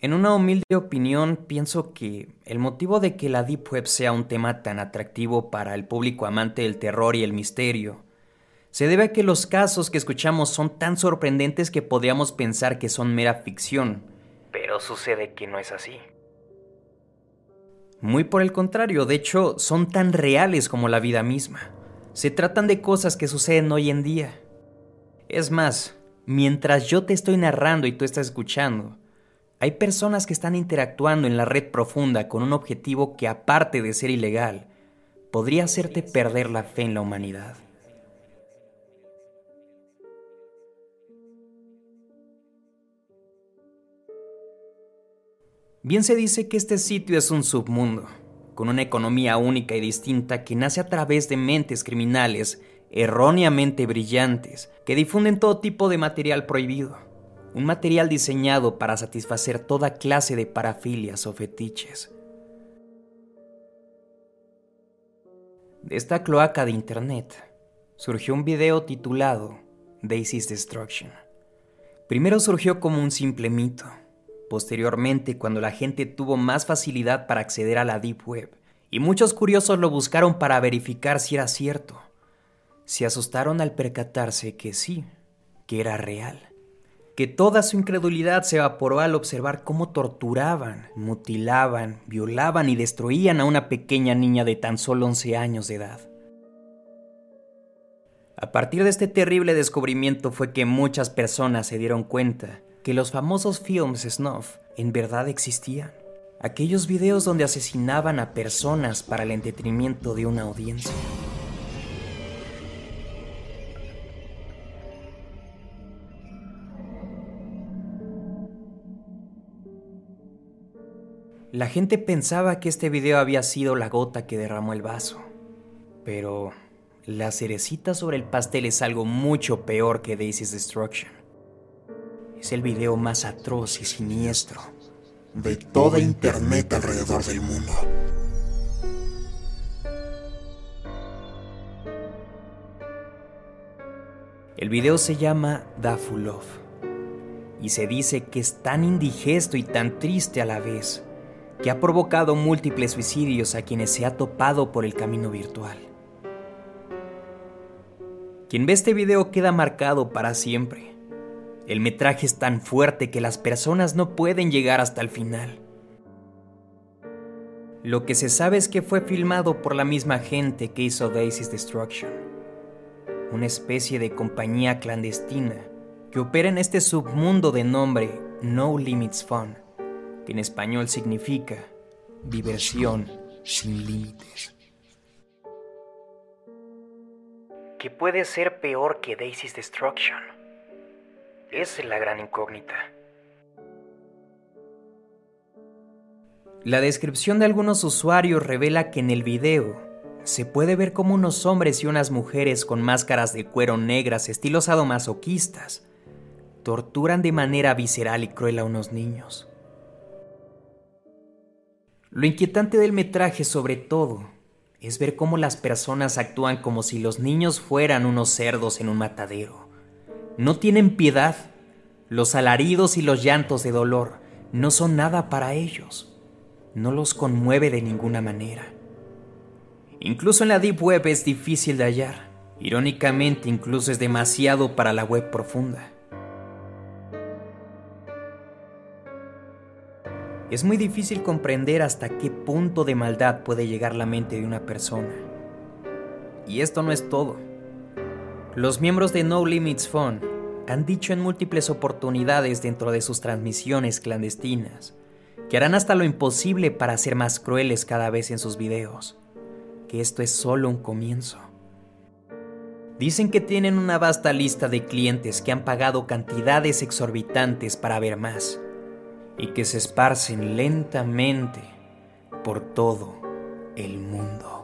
En una humilde opinión, pienso que el motivo de que la Deep Web sea un tema tan atractivo para el público amante del terror y el misterio se debe a que los casos que escuchamos son tan sorprendentes que podríamos pensar que son mera ficción, pero sucede que no es así. Muy por el contrario, de hecho, son tan reales como la vida misma. Se tratan de cosas que suceden hoy en día. Es más, mientras yo te estoy narrando y tú estás escuchando, hay personas que están interactuando en la red profunda con un objetivo que aparte de ser ilegal, podría hacerte perder la fe en la humanidad. Bien se dice que este sitio es un submundo, con una economía única y distinta que nace a través de mentes criminales erróneamente brillantes que difunden todo tipo de material prohibido. Un material diseñado para satisfacer toda clase de parafilias o fetiches. De esta cloaca de internet surgió un video titulado Daisy's Destruction. Primero surgió como un simple mito Posteriormente, cuando la gente tuvo más facilidad para acceder a la Deep Web, y muchos curiosos lo buscaron para verificar si era cierto, se asustaron al percatarse que sí, que era real, que toda su incredulidad se evaporó al observar cómo torturaban, mutilaban, violaban y destruían a una pequeña niña de tan solo 11 años de edad. A partir de este terrible descubrimiento fue que muchas personas se dieron cuenta que los famosos films snuff en verdad existían. Aquellos videos donde asesinaban a personas para el entretenimiento de una audiencia. La gente pensaba que este video había sido la gota que derramó el vaso, pero la cerecita sobre el pastel es algo mucho peor que Daisy's Destruction es el video más atroz y siniestro de toda Internet alrededor del mundo. El video se llama Dafulov y se dice que es tan indigesto y tan triste a la vez que ha provocado múltiples suicidios a quienes se ha topado por el camino virtual. Quien ve este video queda marcado para siempre el metraje es tan fuerte que las personas no pueden llegar hasta el final. Lo que se sabe es que fue filmado por la misma gente que hizo Daisy's Destruction, una especie de compañía clandestina que opera en este submundo de nombre No Limits Fun, que en español significa diversión sin límites. ¿Qué puede ser peor que Daisy's Destruction? es la gran incógnita. La descripción de algunos usuarios revela que en el video se puede ver como unos hombres y unas mujeres con máscaras de cuero negras estilo sadomasoquistas torturan de manera visceral y cruel a unos niños. Lo inquietante del metraje sobre todo es ver cómo las personas actúan como si los niños fueran unos cerdos en un matadero. No tienen piedad. Los alaridos y los llantos de dolor no son nada para ellos. No los conmueve de ninguna manera. Incluso en la Deep Web es difícil de hallar. Irónicamente, incluso es demasiado para la web profunda. Es muy difícil comprender hasta qué punto de maldad puede llegar la mente de una persona. Y esto no es todo. Los miembros de No Limits Fun han dicho en múltiples oportunidades dentro de sus transmisiones clandestinas que harán hasta lo imposible para ser más crueles cada vez en sus videos, que esto es solo un comienzo. Dicen que tienen una vasta lista de clientes que han pagado cantidades exorbitantes para ver más y que se esparcen lentamente por todo el mundo.